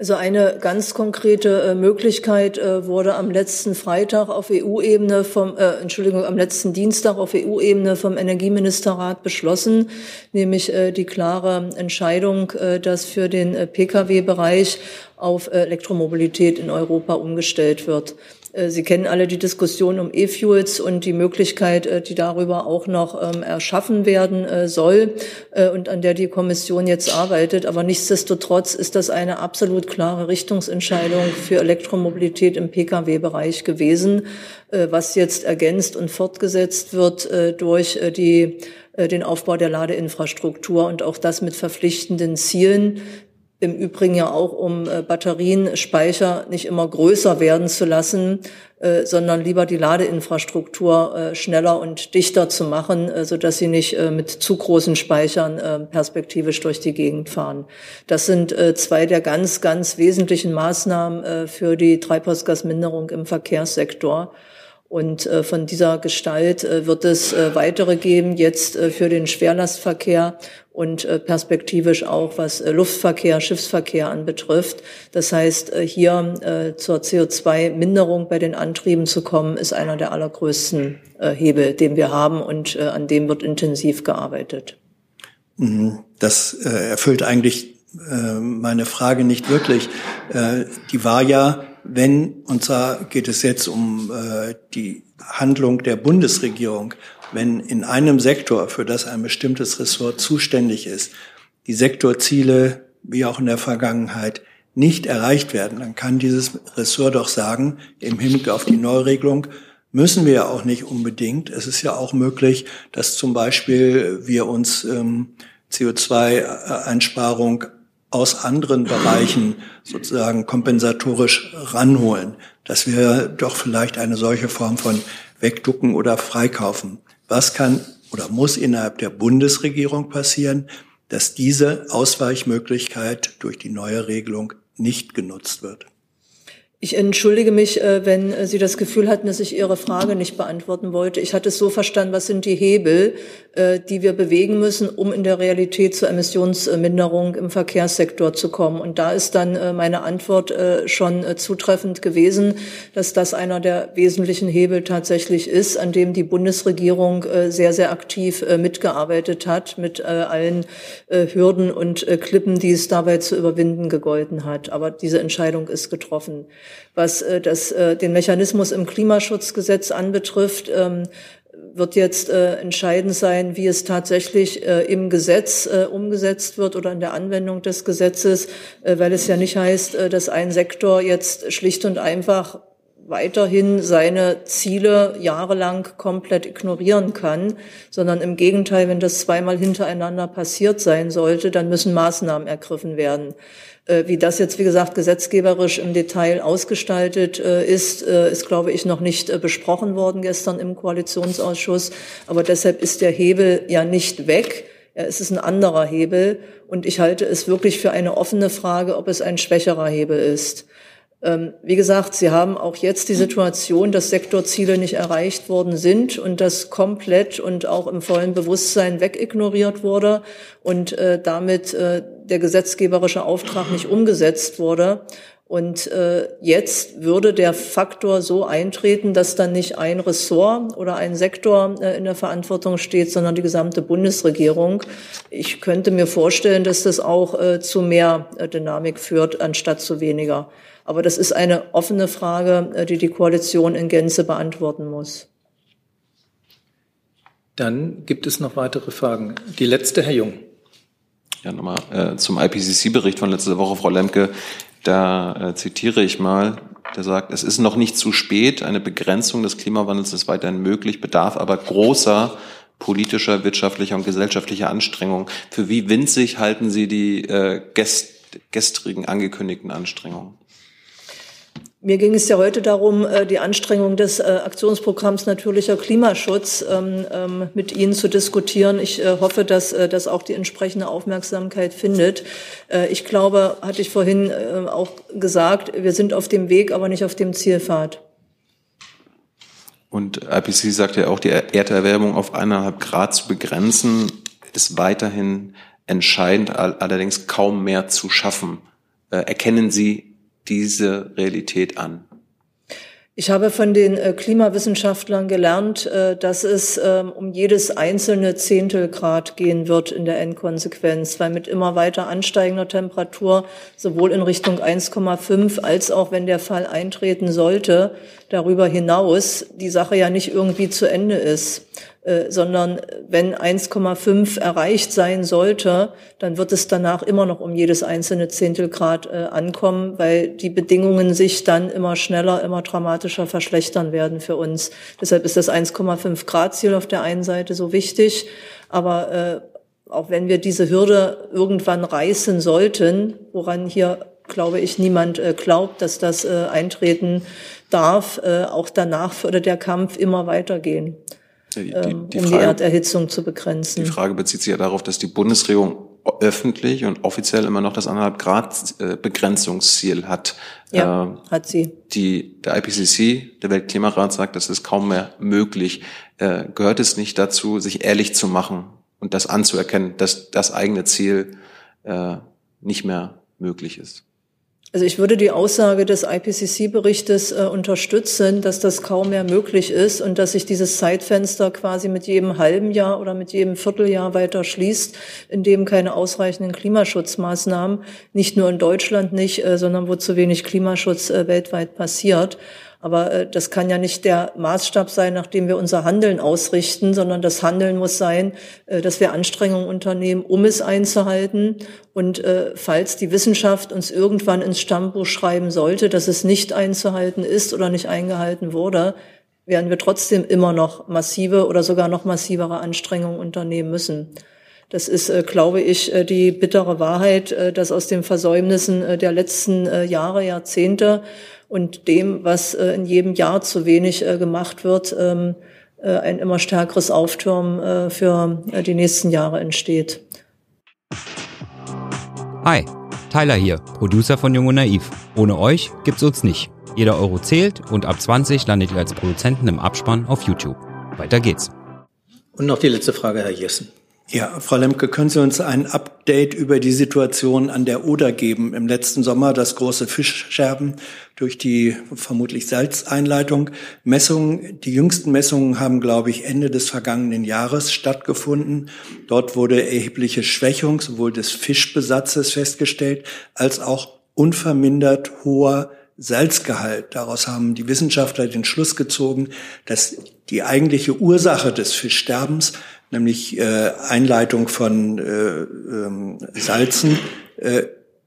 Also eine ganz konkrete äh, Möglichkeit äh, wurde am letzten Freitag auf EU-Ebene vom, äh, Entschuldigung, am letzten Dienstag auf EU-Ebene vom Energieministerrat beschlossen, nämlich äh, die klare Entscheidung, dass für den Pkw-Bereich auf Elektromobilität in Europa umgestellt wird. Äh, Sie kennen alle die Diskussion um E-Fuels und die Möglichkeit, äh, die darüber auch noch ähm, erschaffen werden äh, soll und an der die Kommission jetzt arbeitet. Aber nichtsdestotrotz ist das eine absolut klare Richtungsentscheidung für Elektromobilität im Pkw-Bereich gewesen, was jetzt ergänzt und fortgesetzt wird durch die den Aufbau der Ladeinfrastruktur und auch das mit verpflichtenden Zielen, im Übrigen ja auch, um äh, Batterien, Speicher nicht immer größer werden zu lassen, äh, sondern lieber die Ladeinfrastruktur äh, schneller und dichter zu machen, äh, so dass sie nicht mit zu großen Speichern perspektivisch durch die Gegend fahren. Das sind zwei der ganz, ganz wesentlichen Maßnahmen für die Treibhausgasminderung im Verkehrssektor. Und äh, von dieser Gestalt äh, wird es äh, weitere geben, jetzt äh, für den Schwerlastverkehr und äh, perspektivisch auch was äh, Luftverkehr, Schiffsverkehr anbetrifft. Das heißt, hier zur CO2-Minderung bei den Antrieben zu kommen, ist einer der allergrößten Hebel, den wir haben und an dem wird intensiv gearbeitet. Mhm. Das erfüllt eigentlich meine Frage nicht wirklich. Die war ja, wenn, und zwar geht es jetzt um äh, die Handlung der Bundesregierung, wenn in einem Sektor, für das ein bestimmtes Ressort zuständig ist, die Sektorziele, wie auch in der Vergangenheit, nicht erreicht werden, dann kann dieses Ressort doch sagen, im Hinblick auf die Neuregelung, müssen wir ja auch nicht unbedingt. Es ist ja auch möglich, dass zum Beispiel wir uns ähm, CO2-Einsparung aus anderen Bereichen sozusagen kompensatorisch ranholen, dass wir doch vielleicht eine solche Form von Wegducken oder Freikaufen. Was kann oder muss innerhalb der Bundesregierung passieren, dass diese Ausweichmöglichkeit durch die neue Regelung nicht genutzt wird? Ich entschuldige mich, äh, wenn äh, Sie das Gefühl hatten, dass ich Ihre Frage nicht beantworten wollte. Ich hatte es so verstanden, was sind die Hebel, äh, die wir bewegen müssen, um in der Realität zur Emissionsminderung im Verkehrssektor zu kommen. Und da ist dann meine Antwort schon zutreffend gewesen, dass das einer der wesentlichen Hebel tatsächlich ist, an dem die Bundesregierung sehr, sehr aktiv mitgearbeitet hat, mit allen Hürden und Klippen, die es dabei zu überwinden gegolten hat. Aber diese Entscheidung ist getroffen. Was äh, das, äh, den Mechanismus im Klimaschutzgesetz anbetrifft, ähm, wird jetzt äh, entscheidend sein, wie es tatsächlich äh, im Gesetz äh, umgesetzt wird oder in der Anwendung des Gesetzes, äh, weil es ja nicht heißt, äh, dass ein Sektor jetzt schlicht und einfach weiterhin seine Ziele jahrelang komplett ignorieren kann, sondern im Gegenteil, wenn das zweimal hintereinander passiert sein sollte, dann müssen Maßnahmen ergriffen werden. Äh, wie das jetzt, wie gesagt, gesetzgeberisch im Detail ausgestaltet äh, ist, äh, ist, glaube ich, noch nicht besprochen worden gestern im Koalitionsausschuss. Aber deshalb ist der Hebel ja nicht weg. Es ist ein anderer Hebel. Und ich halte es wirklich für eine offene Frage, ob es ein schwächerer Hebel ist. Ähm, wie gesagt, Sie haben auch jetzt die Situation, dass Sektorziele nicht erreicht worden sind und das komplett und auch im vollen Bewusstsein wegignoriert wurde und äh, damit äh, der gesetzgeberische Auftrag nicht umgesetzt wurde. Und äh, jetzt würde der Faktor so eintreten, dass dann nicht ein Ressort oder ein Sektor äh, in der Verantwortung steht, sondern die gesamte Bundesregierung. Ich könnte mir vorstellen, dass das auch äh, zu mehr äh, Dynamik führt, anstatt zu weniger. Aber das ist eine offene Frage, äh, die die Koalition in Gänze beantworten muss. Dann gibt es noch weitere Fragen. Die letzte, Herr Jung. Ja, nochmal äh, zum IPCC-Bericht von letzter Woche, Frau Lemke. Da äh, zitiere ich mal, der sagt, es ist noch nicht zu spät, eine Begrenzung des Klimawandels ist weiterhin möglich, bedarf aber großer politischer, wirtschaftlicher und gesellschaftlicher Anstrengungen. Für wie winzig halten Sie die äh, gest gestrigen angekündigten Anstrengungen? Mir ging es ja heute darum, äh, die Anstrengung des äh, Aktionsprogramms natürlicher Klimaschutz ähm, ähm, mit Ihnen zu diskutieren. Ich äh, hoffe, dass das auch die entsprechende Aufmerksamkeit findet. Ich glaube, hatte ich vorhin auch gesagt, wir sind auf dem Weg, aber nicht auf dem Zielpfad. Und IPC sagt ja auch, die Erderwärmung auf eineinhalb Grad zu begrenzen, ist weiterhin entscheidend, allerdings kaum mehr zu schaffen. Erkennen Sie diese Realität an? Ich habe von den äh, Klimawissenschaftlern gelernt, äh, dass es ähm, um jedes einzelne Zehntelgrad gehen wird in der Endkonsequenz, weil mit immer weiter ansteigender Temperatur sowohl in Richtung 1,5 als auch wenn der Fall eintreten sollte, darüber hinaus die Sache ja nicht irgendwie zu Ende ist. Äh, sondern wenn 1,5 erreicht sein sollte, dann wird es danach immer noch um jedes einzelne Zehntelgrad äh, ankommen, weil die Bedingungen sich dann immer schneller, immer dramatischer verschlechtern werden für uns. Deshalb ist das 1,5 Grad Ziel auf der einen Seite so wichtig, aber äh, auch wenn wir diese Hürde irgendwann reißen sollten, woran hier glaube ich niemand äh, glaubt, dass das eintreten darf, auch danach würde der Kampf immer weitergehen. Die, ähm, die, um Frage, die Erderhitzung zu begrenzen. Die Frage bezieht sich ja darauf, dass die Bundesregierung öffentlich und offiziell immer noch das anderthalb Grad äh, Begrenzungsziel hat. Ja, äh, hat sie. Die, der IPCC, der Weltklimarat, sagt, das ist kaum mehr möglich. Äh, gehört es nicht dazu, sich ehrlich zu machen und das anzuerkennen, dass das eigene Ziel äh, nicht mehr möglich ist? Also ich würde die Aussage des IPCC-Berichtes äh, unterstützen, dass das kaum mehr möglich ist und dass sich dieses Zeitfenster quasi mit jedem halben Jahr oder mit jedem Vierteljahr weiter schließt, in dem keine ausreichenden Klimaschutzmaßnahmen, nicht nur in Deutschland nicht, äh, sondern wo zu wenig Klimaschutz äh, weltweit passiert. Aber äh, das kann ja nicht der Maßstab sein, nach dem wir unser Handeln ausrichten, sondern das Handeln muss sein, äh, dass wir Anstrengungen unternehmen, um es einzuhalten. Und äh, falls die Wissenschaft uns irgendwann ins Stammbuch schreiben sollte, dass es nicht einzuhalten ist oder nicht eingehalten wurde, werden wir trotzdem immer noch massive oder sogar noch massivere Anstrengungen unternehmen müssen. Das ist, äh, glaube ich, äh, die bittere Wahrheit, äh, dass aus den Versäumnissen der letzten Jahre, Jahrzehnte und dem, was äh, in jedem Jahr zu wenig äh, gemacht wird, ähm, äh, ein immer stärkeres Auftürmen für die nächsten Jahre entsteht. Hi, Tyler hier, Producer von Jung und Naiv. Ohne euch gibt's uns nicht. Jeder Euro zählt und ab 20 landet ihr als Produzenten im Abspann auf YouTube. Weiter geht's. Und noch die letzte Frage, Herr Jessen. Ja, Frau Lemke, können Sie uns ein Update über die Situation an der Oder geben? Im letzten Sommer das große Fischscherben durch die vermutlich Salzeinleitung. Messungen, die jüngsten Messungen haben, glaube ich, Ende des vergangenen Jahres stattgefunden. Dort wurde erhebliche Schwächung sowohl des Fischbesatzes festgestellt als auch unvermindert hoher Salzgehalt. Daraus haben die Wissenschaftler den Schluss gezogen, dass die eigentliche Ursache des Fischsterbens nämlich äh, Einleitung von äh, ähm, Salzen, äh,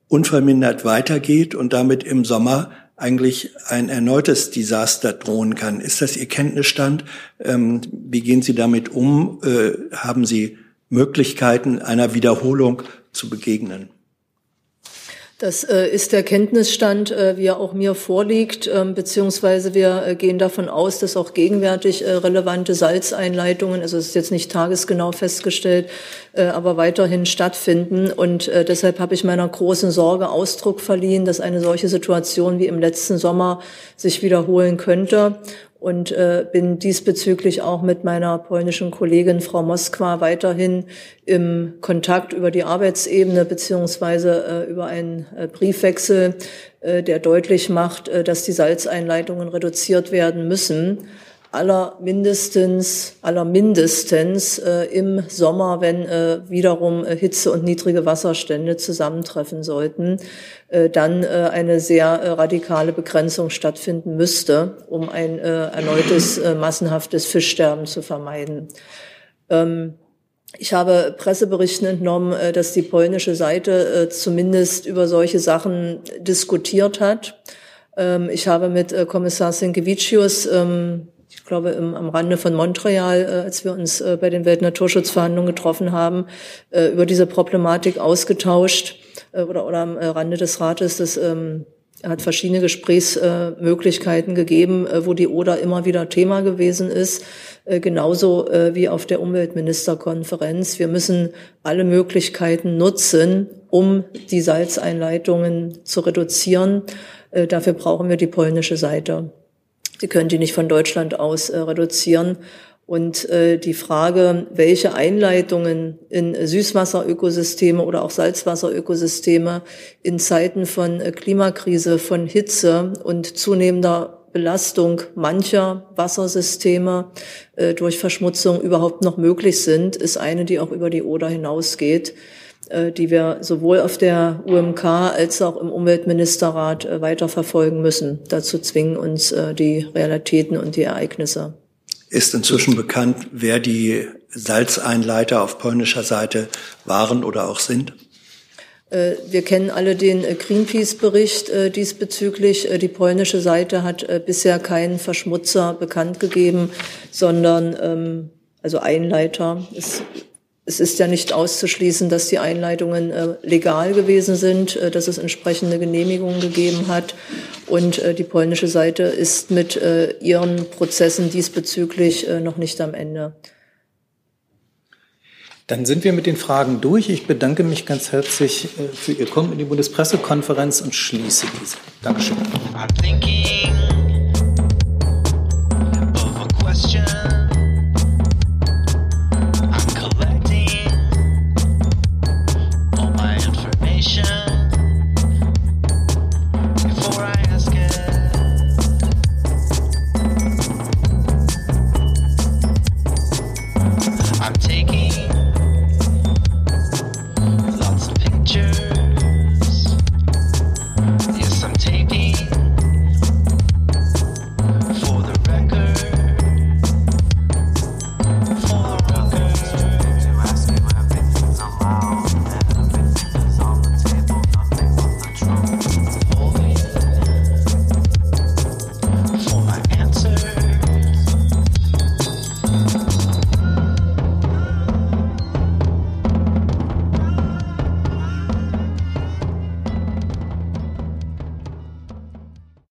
unvermindert weitergeht und damit im Sommer eigentlich ein erneutes Desaster drohen kann. Ist das Ihr Kenntnisstand? Ähm, wie gehen Sie damit um? Äh, haben Sie Möglichkeiten einer Wiederholung zu begegnen? Das äh, ist der Kenntnisstand, äh, wie er auch mir vorliegt, ähm, beziehungsweise wir äh, gehen davon aus, dass auch gegenwärtig relevante Salzeinleitungen, also es ist jetzt nicht tagesgenau festgestellt, aber weiterhin stattfinden. Und deshalb habe ich meiner großen Sorge Ausdruck verliehen, dass eine solche Situation wie im letzten Sommer sich wiederholen könnte und äh, bin diesbezüglich auch mit meiner polnischen Kollegin Frau Moskwa weiterhin im Kontakt über die Arbeitsebene beziehungsweise äh, über einen äh, Briefwechsel, äh, der deutlich macht, äh, dass die Salzeinleitungen reduziert werden müssen aller mindestens, aller mindestens äh, im Sommer, wenn äh, wiederum äh, Hitze und niedrige Wasserstände zusammentreffen sollten, äh, dann äh, eine sehr radikale Begrenzung stattfinden müsste, um ein erneutes massenhaftes Fischsterben zu vermeiden. Ähm, ich habe Presseberichten entnommen, dass die polnische Seite zumindest über solche Sachen diskutiert hat. Ähm, ich habe mit Kommissar Sinkevicius ähm, ich glaube, im, am Rande von Montreal, äh, als wir uns äh, bei den Weltnaturschutzverhandlungen getroffen haben, äh, über diese Problematik ausgetauscht äh, oder, oder am äh, Rande des Rates. Das ähm, hat verschiedene Gesprächsmöglichkeiten gegeben, äh, wo die Oder immer wieder Thema gewesen ist, äh, genauso äh, wie auf der Umweltministerkonferenz. Wir müssen alle Möglichkeiten nutzen, um die Salzeinleitungen zu reduzieren. Äh, dafür brauchen wir die polnische Seite. Sie können die nicht von Deutschland aus äh, reduzieren. Und äh, die Frage, welche Einleitungen in Süßwasserökosysteme oder auch Salzwasserökosysteme in Zeiten von äh, Klimakrise, von Hitze und zunehmender Belastung mancher Wassersysteme äh, durch Verschmutzung überhaupt noch möglich sind, ist eine, die auch über die Oder hinausgeht. Äh, die wir sowohl auf der UMK als auch im Umweltministerrat äh, weiterverfolgen müssen. Dazu zwingen uns äh, die Realitäten und die Ereignisse. Ist inzwischen bekannt, wer die Salzeinleiter auf polnischer Seite waren oder auch sind? Wir kennen alle den Greenpeace-Bericht diesbezüglich. Die polnische Seite hat bisher keinen Verschmutzer bekannt gegeben, sondern ähm, also Einleiter. Es es ist ja nicht auszuschließen, dass die Einleitungen äh, legal gewesen sind, äh, dass es entsprechende Genehmigungen gegeben hat. Und äh, die polnische Seite ist mit ihren Prozessen diesbezüglich noch nicht am Ende. Dann sind wir mit den Fragen durch. Ich bedanke mich ganz herzlich für Ihr Kommen in die Bundespressekonferenz und schließe diese. Dankeschön.